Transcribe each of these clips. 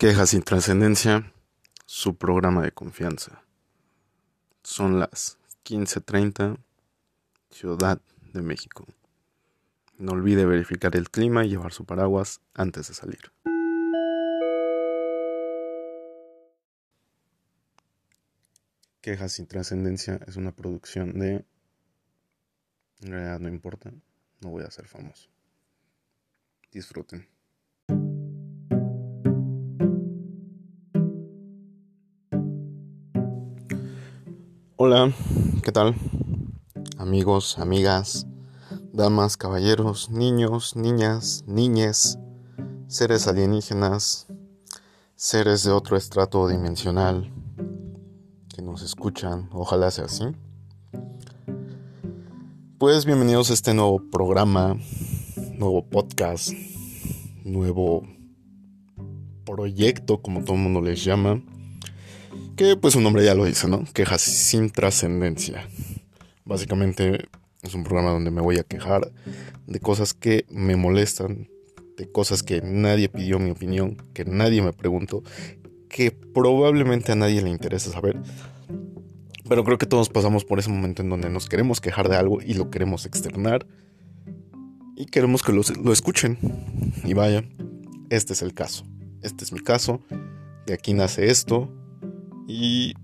Quejas sin trascendencia, su programa de confianza. Son las 15:30, Ciudad de México. No olvide verificar el clima y llevar su paraguas antes de salir. Quejas sin trascendencia es una producción de... En realidad no importa, no voy a ser famoso. Disfruten. Hola, ¿qué tal? Amigos, amigas, damas, caballeros, niños, niñas, niñes, seres alienígenas, seres de otro estrato dimensional que nos escuchan, ojalá sea así. Pues bienvenidos a este nuevo programa, nuevo podcast, nuevo proyecto, como todo el mundo les llama que pues su nombre ya lo dice, ¿no? Quejas sin trascendencia. Básicamente es un programa donde me voy a quejar de cosas que me molestan, de cosas que nadie pidió mi opinión, que nadie me preguntó, que probablemente a nadie le interesa saber. Pero creo que todos pasamos por ese momento en donde nos queremos quejar de algo y lo queremos externar. Y queremos que lo, lo escuchen. Y vaya, este es el caso. Este es mi caso. De aquí nace esto y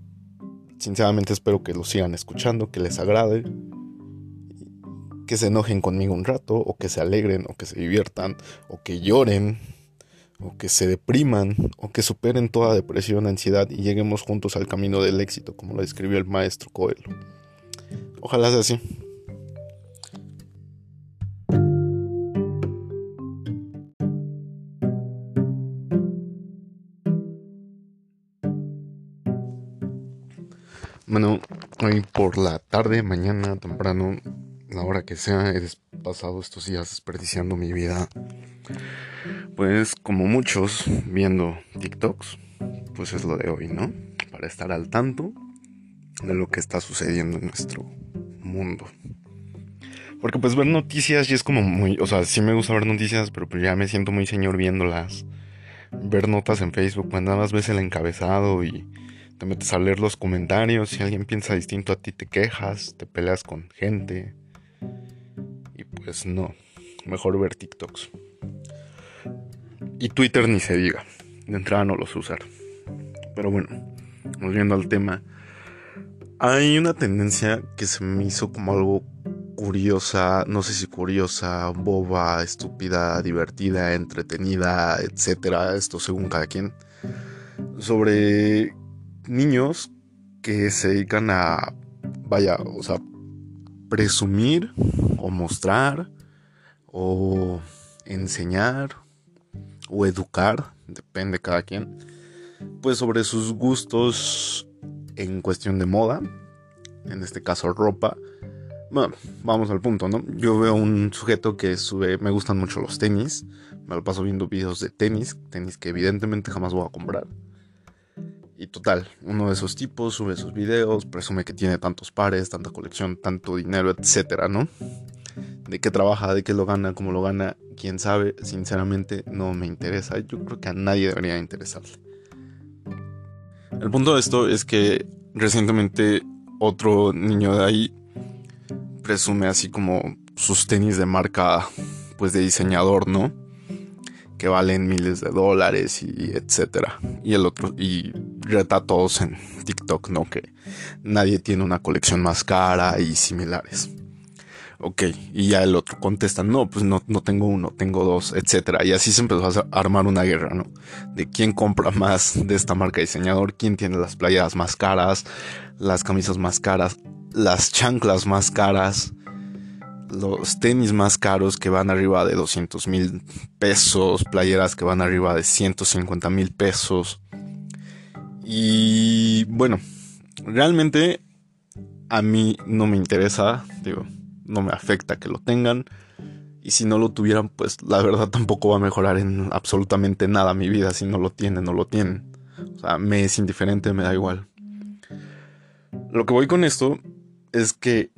sinceramente espero que lo sigan escuchando, que les agrade, que se enojen conmigo un rato, o que se alegren, o que se diviertan, o que lloren, o que se depriman, o que superen toda depresión, ansiedad y lleguemos juntos al camino del éxito, como lo describió el maestro Coelho. Ojalá sea así. Hoy por la tarde, mañana, temprano, la hora que sea, he pasado estos días desperdiciando mi vida. Pues como muchos viendo TikToks, pues es lo de hoy, ¿no? Para estar al tanto de lo que está sucediendo en nuestro mundo. Porque pues ver noticias ya es como muy, o sea, sí me gusta ver noticias, pero pues ya me siento muy señor viéndolas. Ver notas en Facebook, cuando nada más ves el encabezado y te metes a leer los comentarios, si alguien piensa distinto a ti te quejas, te peleas con gente. Y pues no, mejor ver TikToks. Y Twitter ni se diga, de entrada no los usar. Pero bueno, volviendo al tema, hay una tendencia que se me hizo como algo curiosa, no sé si curiosa, boba, estúpida, divertida, entretenida, etcétera, esto según cada quien, sobre niños que se dedican a, vaya, o sea, presumir o mostrar o enseñar o educar, depende cada quien, pues sobre sus gustos en cuestión de moda, en este caso ropa. Bueno, vamos al punto, ¿no? Yo veo un sujeto que sube, me gustan mucho los tenis, me lo paso viendo videos de tenis, tenis que evidentemente jamás voy a comprar. Y total, uno de esos tipos sube sus videos, presume que tiene tantos pares, tanta colección, tanto dinero, etcétera, ¿no? De qué trabaja, de qué lo gana, cómo lo gana, quién sabe, sinceramente no me interesa. Yo creo que a nadie debería interesarle. El punto de esto es que recientemente otro niño de ahí presume así como sus tenis de marca, pues de diseñador, ¿no? Que valen miles de dólares y etcétera. Y el otro, y reta todos en TikTok, ¿no? Que nadie tiene una colección más cara y similares. Ok, y ya el otro contesta, no, pues no, no tengo uno, tengo dos, etcétera. Y así se empezó a armar una guerra, ¿no? De quién compra más de esta marca diseñador, quién tiene las playadas más caras, las camisas más caras, las chanclas más caras los tenis más caros que van arriba de 200 mil pesos, playeras que van arriba de 150 mil pesos. Y bueno, realmente a mí no me interesa, digo, no me afecta que lo tengan. Y si no lo tuvieran, pues la verdad tampoco va a mejorar en absolutamente nada mi vida. Si no lo tienen, no lo tienen. O sea, me es indiferente, me da igual. Lo que voy con esto es que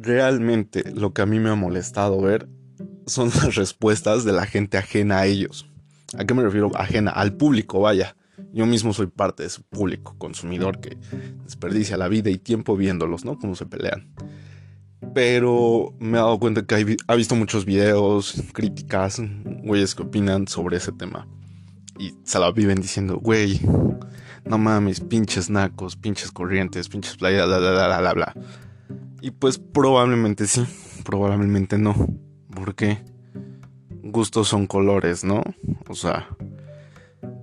realmente lo que a mí me ha molestado ver son las respuestas de la gente ajena a ellos. ¿A qué me refiero? Ajena, al público, vaya. Yo mismo soy parte de ese público consumidor que desperdicia la vida y tiempo viéndolos, ¿no? Cómo se pelean. Pero me he dado cuenta que ha visto muchos videos, críticas, güeyes que opinan sobre ese tema. Y se la viven diciendo, güey, no mames, pinches nacos, pinches corrientes, pinches playas, bla, bla, bla, bla, bla. Y pues probablemente sí, probablemente no. Porque gustos son colores, ¿no? O sea,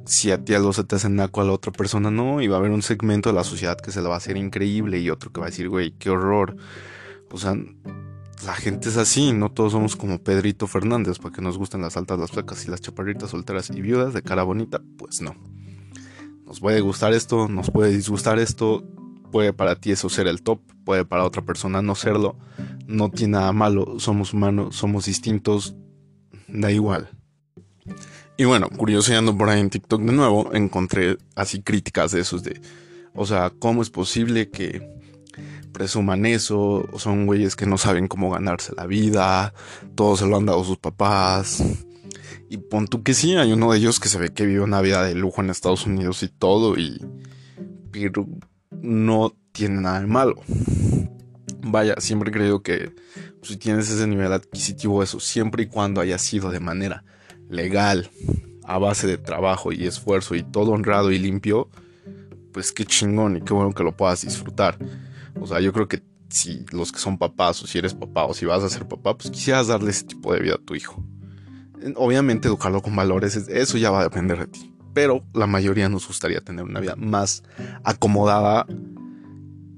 si a ti algo se te hace naco a la otra persona, no. Y va a haber un segmento de la sociedad que se le va a hacer increíble y otro que va a decir, güey, qué horror. O sea, la gente es así, no todos somos como Pedrito Fernández, para que nos gusten las altas, las flacas y las chaparritas solteras y viudas de cara bonita, pues no. Nos puede gustar esto, nos puede disgustar esto, puede para ti eso ser el top, puede para otra persona no serlo, no tiene nada malo, somos humanos, somos distintos, da igual. Y bueno, curioseando por ahí en TikTok de nuevo, encontré así críticas de esos de, o sea, ¿cómo es posible que presuman eso? Son güeyes que no saben cómo ganarse la vida, todos se lo han dado sus papás. Y pon tú que sí, hay uno de ellos que se ve que vive una vida de lujo en Estados Unidos y todo, y. no tiene nada de malo. Vaya, siempre creo que si tienes ese nivel adquisitivo, eso, siempre y cuando haya sido de manera legal, a base de trabajo y esfuerzo y todo honrado y limpio, pues qué chingón y qué bueno que lo puedas disfrutar. O sea, yo creo que si los que son papás o si eres papá o si vas a ser papá, pues quisieras darle ese tipo de vida a tu hijo. Obviamente educarlo con valores, eso ya va a depender de ti. Pero la mayoría nos gustaría tener una vida más acomodada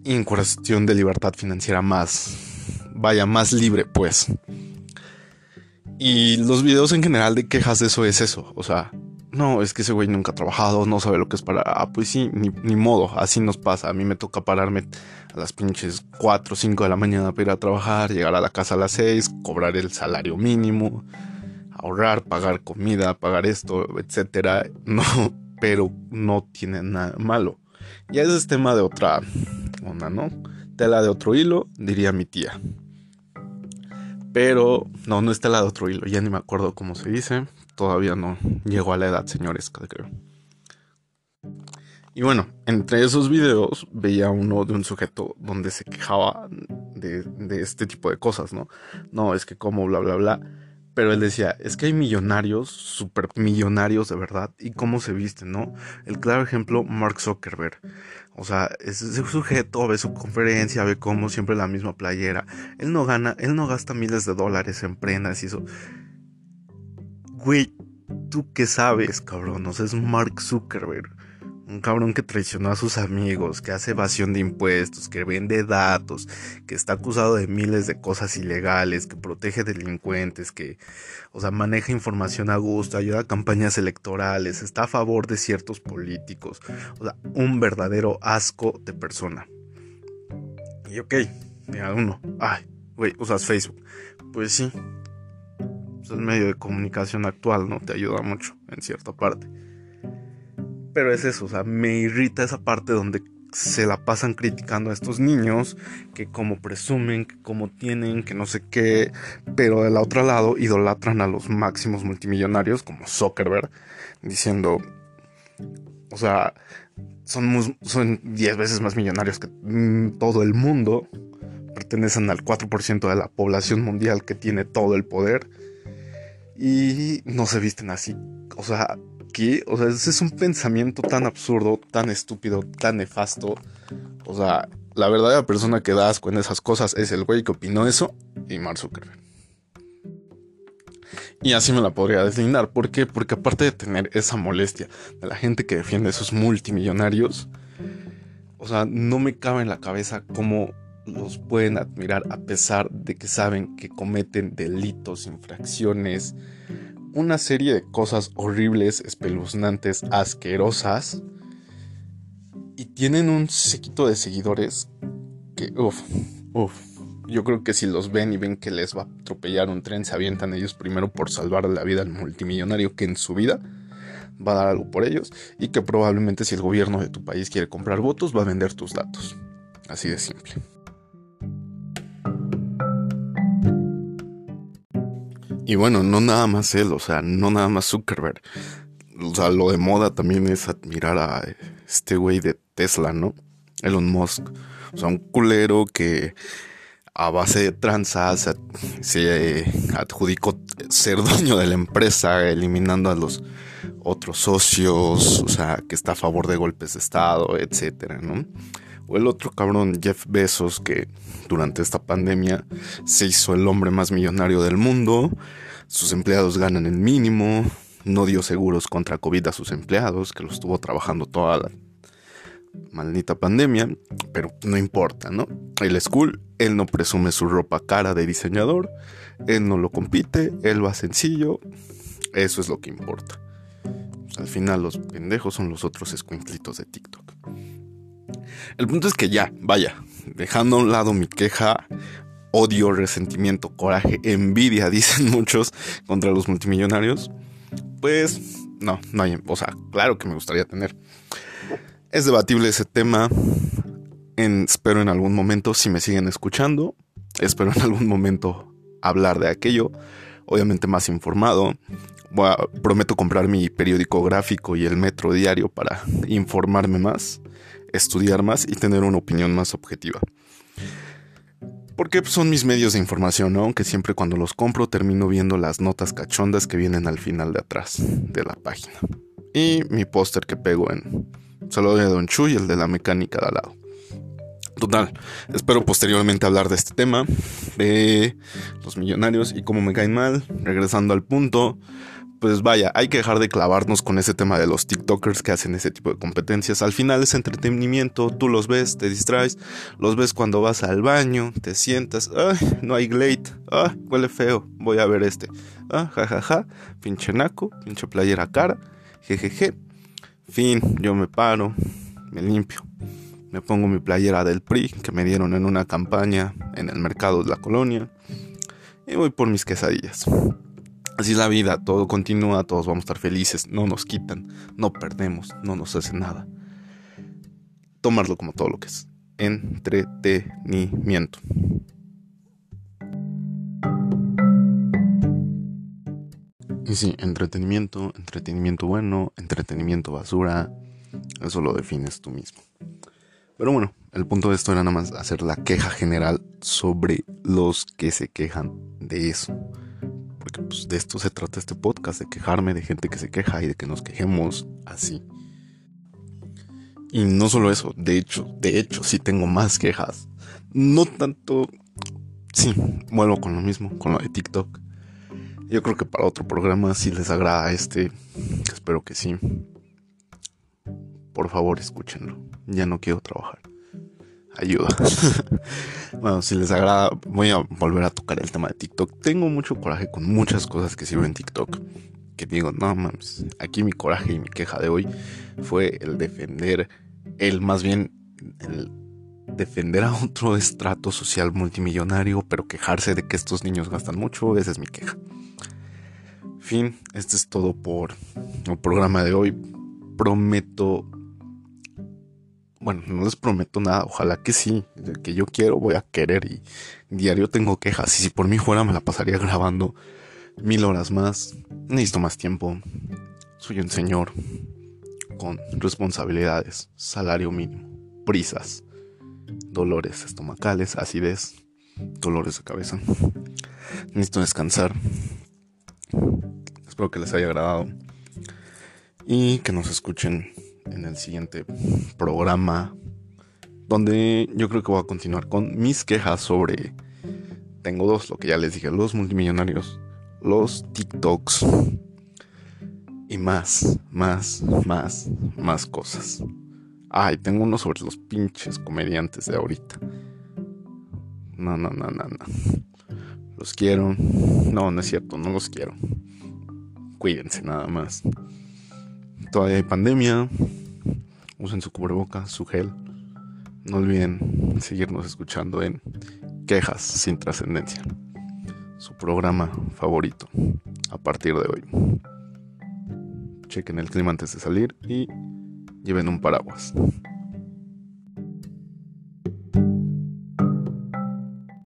y en cuestión de libertad financiera más, vaya, más libre, pues. Y los videos en general de quejas de eso es eso. O sea, no, es que ese güey nunca ha trabajado, no sabe lo que es para. Ah, pues sí, ni, modo, así nos pasa. A mí me toca pararme a las pinches 4 o 5 de la mañana para ir a trabajar, llegar a la casa a las 6, cobrar el salario mínimo, ahorrar, pagar comida, pagar esto, etcétera. No, pero no tiene nada malo. Ya ese es tema de otra onda, ¿no? Tela de otro hilo, diría mi tía. Pero no, no está la de otro hilo, ya ni me acuerdo cómo se dice. Todavía no llego a la edad, señores, creo. Y bueno, entre esos videos veía uno de un sujeto donde se quejaba de este tipo de cosas, ¿no? No, es que como, bla, bla, bla. Pero él decía, es que hay millonarios, super millonarios de verdad, y cómo se visten, ¿no? El claro ejemplo, Mark Zuckerberg. O sea, ese sujeto ve su conferencia, ve cómo siempre la misma playera. Él no gana, él no gasta miles de dólares en prendas y eso. Güey, ¿tú qué sabes, cabrón? O sea, es Mark Zuckerberg. Un cabrón que traicionó a sus amigos, que hace evasión de impuestos, que vende datos, que está acusado de miles de cosas ilegales, que protege delincuentes, que, o sea, maneja información a gusto, ayuda a campañas electorales, está a favor de ciertos políticos. O sea, un verdadero asco de persona. Y ok, mira uno, ay, güey, usas Facebook. Pues sí, es el medio de comunicación actual, ¿no? Te ayuda mucho en cierta parte. Pero es eso, o sea, me irrita esa parte donde se la pasan criticando a estos niños, que como presumen, que como tienen, que no sé qué, pero del otro lado idolatran a los máximos multimillonarios como Zuckerberg, diciendo, o sea, son, son 10 veces más millonarios que mm, todo el mundo, pertenecen al 4% de la población mundial que tiene todo el poder y no se visten así, o sea, o sea, ese es un pensamiento tan absurdo, tan estúpido, tan nefasto. O sea, la verdadera persona que da asco en esas cosas es el güey que opinó eso y Mark Zuckerberg. Y así me la podría deslindar. ¿Por qué? Porque aparte de tener esa molestia de la gente que defiende a esos multimillonarios, o sea, no me cabe en la cabeza cómo los pueden admirar a pesar de que saben que cometen delitos, infracciones, una serie de cosas horribles, espeluznantes, asquerosas. Y tienen un sequito de seguidores que, uff, uff. Yo creo que si los ven y ven que les va a atropellar un tren, se avientan ellos primero por salvar la vida al multimillonario que en su vida va a dar algo por ellos y que probablemente si el gobierno de tu país quiere comprar votos va a vender tus datos. Así de simple. Y bueno, no nada más él, o sea, no nada más Zuckerberg. o sea, lo de moda también es admirar a este güey de Tesla, ¿no? Elon Musk. O sea, un culero que a base de tranzas se adjudicó ser dueño de la empresa, eliminando a los otros socios, o sea, que está a favor de golpes de Estado, etcétera, ¿no? O el otro cabrón, Jeff Bezos, que durante esta pandemia se hizo el hombre más millonario del mundo, sus empleados ganan el mínimo, no dio seguros contra COVID a sus empleados, que los estuvo trabajando toda la maldita pandemia, pero no importa, ¿no? Él es cool, él no presume su ropa cara de diseñador, él no lo compite, él va sencillo, eso es lo que importa. Pues, al final los pendejos son los otros escuinclitos de TikTok. El punto es que ya, vaya, dejando a un lado mi queja, odio, resentimiento, coraje, envidia, dicen muchos, contra los multimillonarios, pues no, no hay, o sea, claro que me gustaría tener. Es debatible ese tema. espero en algún momento, si me siguen escuchando, espero en algún momento hablar de aquello. Obviamente más informado. prometo comprar mi periódico gráfico y el metro diario para informarme más, estudiar más y tener una opinión más objetiva. Porque son mis medios de información, aunque siempre cuando los compro termino viendo las notas cachondas que vienen al final de atrás de la página. Y mi póster que pego en, Solo de Don Chu y el de la mecánica de al lado. Total, espero posteriormente hablar de este tema, de los millonarios y cómo me caen mal. Regresando al punto, pues vaya, hay que dejar de clavarnos con ese tema de los TikTokers que hacen ese tipo de competencias. Al final es entretenimiento, tú los ves, te distraes, los ves cuando vas al baño, te sientas, ay, no hay Glade, ah, huele feo, voy a ver este, ah, jajaja, pinche naco, pinche playera cara, jejeje. Fin, yo me paro, me limpio, me pongo mi playera del PRI que me dieron en una campaña en el mercado de la colonia y voy por mis quesadillas. Así es la vida, todo continúa, todos vamos a estar felices, no nos quitan, no perdemos, no nos hacen nada. Tomarlo como todo lo que es entretenimiento. Y sí, entretenimiento, entretenimiento bueno, entretenimiento basura, eso lo defines tú mismo. Pero bueno, el punto de esto era nada más hacer la queja general sobre los que se quejan de eso. Porque pues, de esto se trata este podcast, de quejarme de gente que se queja y de que nos quejemos así. Y no solo eso, de hecho, de hecho, sí tengo más quejas. No tanto... Sí, vuelvo con lo mismo, con lo de TikTok. Yo creo que para otro programa, si les agrada este, espero que sí. Por favor, escúchenlo. Ya no quiero trabajar. Ayuda. bueno, si les agrada, voy a volver a tocar el tema de TikTok. Tengo mucho coraje con muchas cosas que sirven en TikTok. Que digo, no mames, aquí mi coraje y mi queja de hoy fue el defender, el más bien, el defender a otro estrato social multimillonario, pero quejarse de que estos niños gastan mucho, esa es mi queja fin, este es todo por el programa de hoy. Prometo, bueno, no les prometo nada, ojalá que sí, que yo quiero voy a querer y diario tengo quejas y si por mí fuera me la pasaría grabando mil horas más. Necesito más tiempo. Soy un señor con responsabilidades, salario mínimo, prisas, dolores estomacales, acidez, dolores de cabeza. Necesito descansar. Espero que les haya agradado y que nos escuchen en el siguiente programa donde yo creo que voy a continuar con mis quejas sobre tengo dos, lo que ya les dije, los multimillonarios, los TikToks y más, más, más, más cosas. Ay, tengo uno sobre los pinches comediantes de ahorita. No, no, no, no, no. Los quiero. No, no es cierto, no los quiero cuídense nada más. Todavía hay pandemia. Usen su cubreboca, su gel. No olviden seguirnos escuchando en Quejas sin trascendencia. Su programa favorito a partir de hoy. Chequen el clima antes de salir y lleven un paraguas.